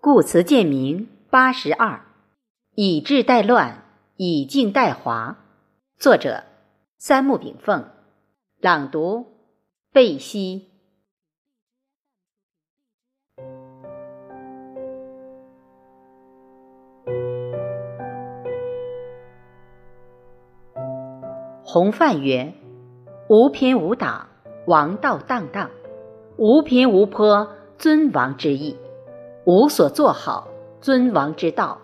故词鉴明八十二，以治代乱，以静代华。作者：三木炳凤。朗读：贝西。洪范曰：“无偏无党，王道荡荡；无偏无颇，尊王之意。”无所作好，尊王之道；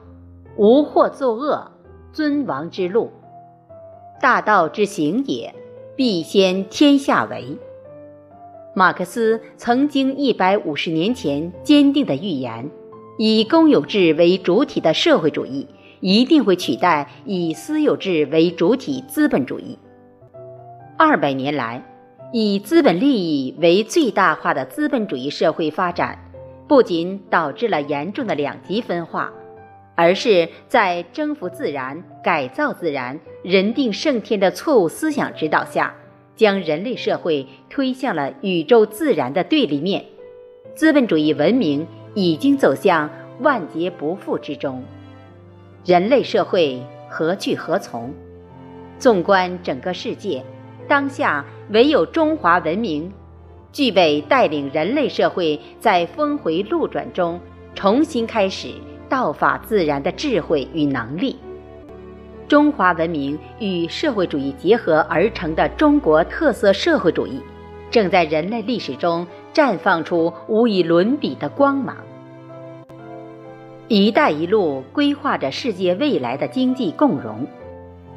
无或作恶，尊王之路。大道之行也，必先天下为。马克思曾经一百五十年前坚定的预言：以公有制为主体的社会主义一定会取代以私有制为主体资本主义。二百年来，以资本利益为最大化的资本主义社会发展。不仅导致了严重的两极分化，而是在征服自然、改造自然、人定胜天的错误思想指导下，将人类社会推向了宇宙自然的对立面。资本主义文明已经走向万劫不复之中，人类社会何去何从？纵观整个世界，当下唯有中华文明。具备带领人类社会在峰回路转中重新开始道法自然的智慧与能力。中华文明与社会主义结合而成的中国特色社会主义，正在人类历史中绽放出无以伦比的光芒。“一带一路”规划着世界未来的经济共荣，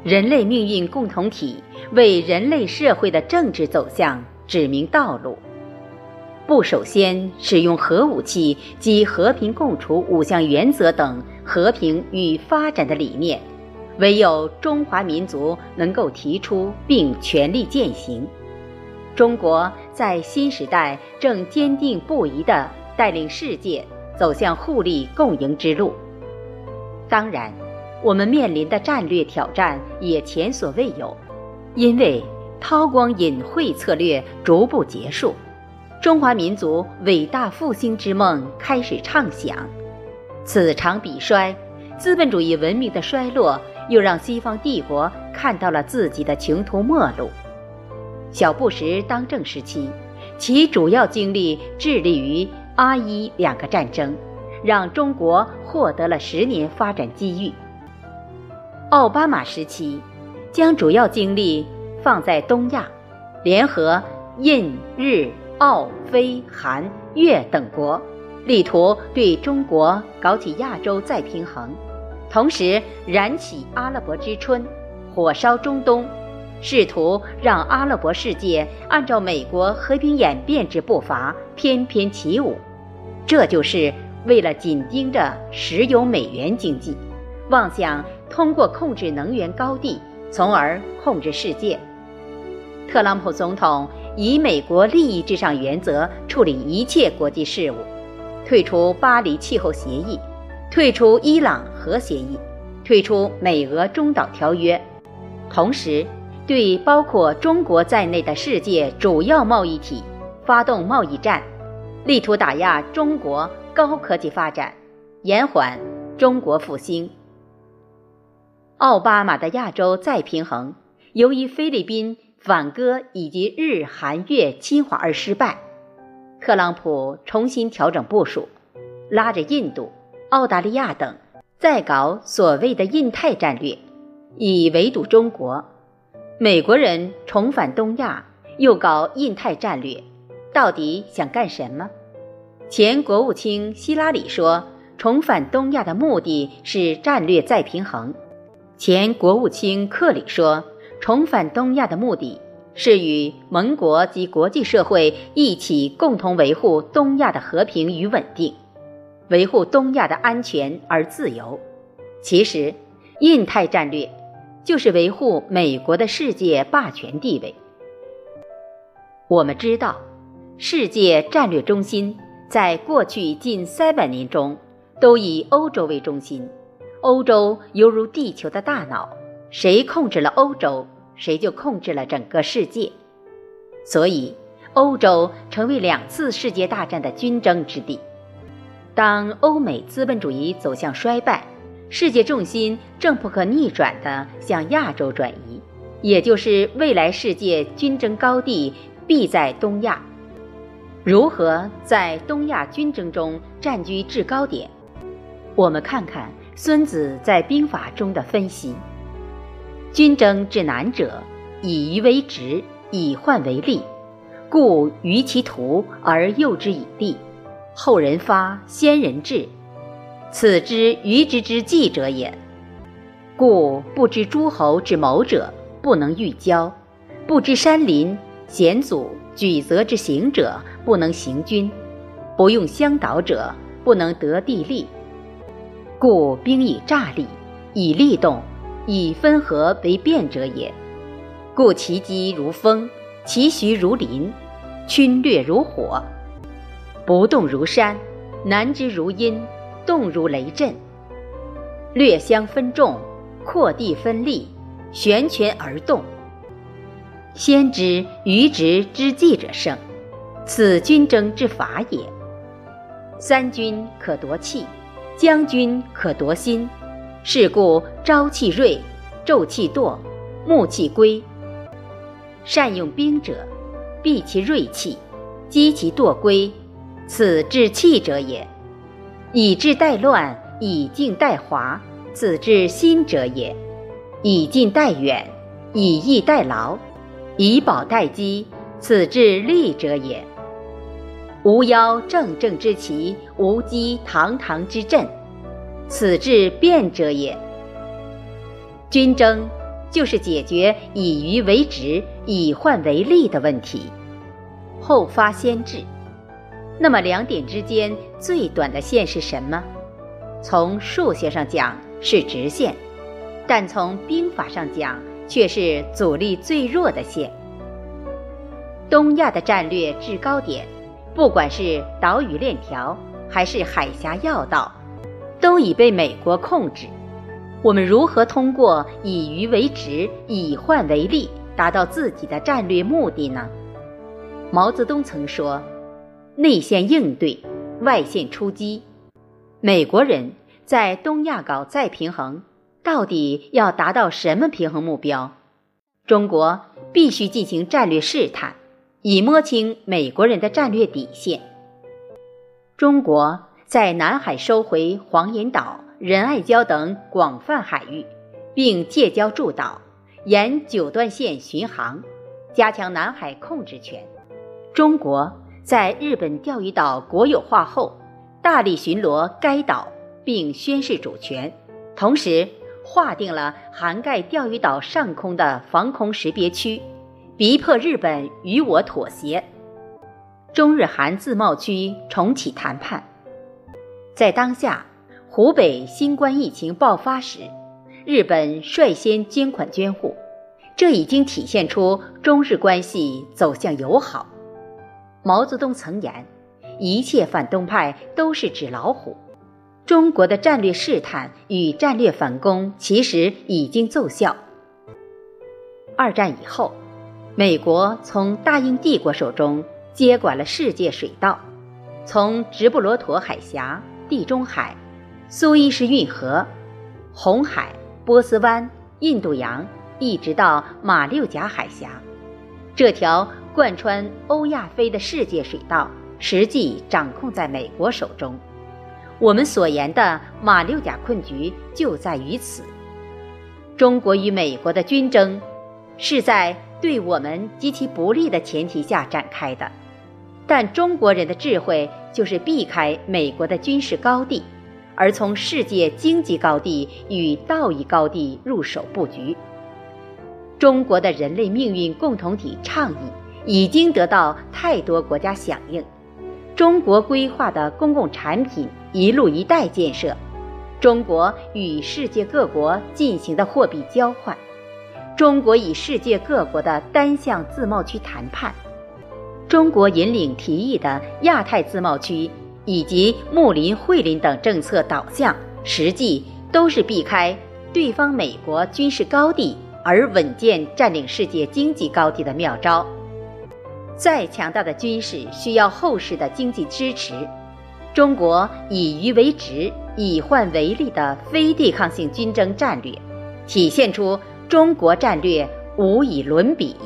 人类命运共同体为人类社会的政治走向指明道路。不首先使用核武器及和平共处五项原则等和平与发展的理念，唯有中华民族能够提出并全力践行。中国在新时代正坚定不移地带领世界走向互利共赢之路。当然，我们面临的战略挑战也前所未有，因为韬光隐晦策略逐步结束。中华民族伟大复兴之梦开始畅想，此长彼衰，资本主义文明的衰落又让西方帝国看到了自己的穷途末路。小布什当政时期，其主要精力致力于阿伊两个战争，让中国获得了十年发展机遇。奥巴马时期，将主要精力放在东亚，联合印日。澳、非、韩、越等国力图对中国搞起亚洲再平衡，同时燃起阿拉伯之春，火烧中东，试图让阿拉伯世界按照美国和平演变之步伐翩翩起舞。这就是为了紧盯着石油美元经济，妄想通过控制能源高地，从而控制世界。特朗普总统以美国利益至上原则处理一切国际事务，退出巴黎气候协议，退出伊朗核协议，退出美俄中导条约，同时对包括中国在内的世界主要贸易体发动贸易战，力图打压中国高科技发展，延缓中国复兴。奥巴马的亚洲再平衡，由于菲律宾。反戈以及日韩越侵华而失败，特朗普重新调整部署，拉着印度、澳大利亚等，再搞所谓的印太战略，以围堵中国。美国人重返东亚，又搞印太战略，到底想干什么？前国务卿希拉里说，重返东亚的目的是战略再平衡。前国务卿克里说。重返东亚的目的是与盟国及国际社会一起共同维护东亚的和平与稳定，维护东亚的安全而自由。其实，印太战略就是维护美国的世界霸权地位。我们知道，世界战略中心在过去近三百年中都以欧洲为中心，欧洲犹如地球的大脑。谁控制了欧洲，谁就控制了整个世界。所以，欧洲成为两次世界大战的军争之地。当欧美资本主义走向衰败，世界重心正不可逆转地向亚洲转移，也就是未来世界军争高地必在东亚。如何在东亚军争中占据制高点？我们看看孙子在兵法中的分析：军争之难者，以夷为直，以患为利，故于其徒而诱之以利。后人发，先人至，此之愚之之计者也。故不知诸侯之谋者，不能御交；不知山林险阻举责之行者，不能行军；不用相导者，不能得地利。故兵以诈立，以利动，以分合为变者也。故其机如风，其徐如林，侵略如火。不动如山，难之如阴，动如雷震。略相分众，扩地分利，悬权而动。先知愚直之计者胜，此军争之法也。三军可夺气，将军可夺心。是故朝气锐，昼气惰，暮气归。善用兵者，避其锐气，击其惰归。此治气者也，以治待乱，以静待华，此治心者也；以近待远，以逸待劳，以保待饥，此治利者也。无邀正正之旗，无击堂堂之阵，此治变者也。军争就是解决以愚为直，以患为利的问题，后发先至。那么两点之间最短的线是什么？从数学上讲是直线，但从兵法上讲却是阻力最弱的线。东亚的战略制高点，不管是岛屿链条还是海峡要道，都已被美国控制。我们如何通过以鱼为食，以患为利，达到自己的战略目的呢？毛泽东曾说。内线应对，外线出击。美国人在东亚搞再平衡，到底要达到什么平衡目标？中国必须进行战略试探，以摸清美国人的战略底线。中国在南海收回黄岩岛、仁爱礁等广泛海域，并借礁筑岛，沿九段线巡航，加强南海控制权。中国。在日本钓鱼岛国有化后，大力巡逻该岛并宣示主权，同时划定了涵盖钓鱼岛上空的防空识别区，逼迫日本与我妥协。中日韩自贸区重启谈判。在当下，湖北新冠疫情爆发时，日本率先捐款捐护，这已经体现出中日关系走向友好。毛泽东曾言：“一切反动派都是纸老虎。”中国的战略试探与战略反攻其实已经奏效。二战以后，美国从大英帝国手中接管了世界水道，从直布罗陀海峡、地中海、苏伊士运河、红海、波斯湾、印度洋，一直到马六甲海峡，这条。贯穿欧亚非的世界水道，实际掌控在美国手中。我们所言的马六甲困局就在于此。中国与美国的军争，是在对我们极其不利的前提下展开的。但中国人的智慧就是避开美国的军事高地，而从世界经济高地与道义高地入手布局。中国的人类命运共同体倡议。已经得到太多国家响应。中国规划的公共产品“一路一带”建设，中国与世界各国进行的货币交换，中国与世界各国的单向自贸区谈判，中国引领提议的亚太自贸区以及睦邻惠邻等政策导向，实际都是避开对方美国军事高地而稳健占领世界经济高地的妙招。再强大的军事需要后世的经济支持，中国以夷为食、以患为利的非对抗性军争战略，体现出中国战略无以伦比。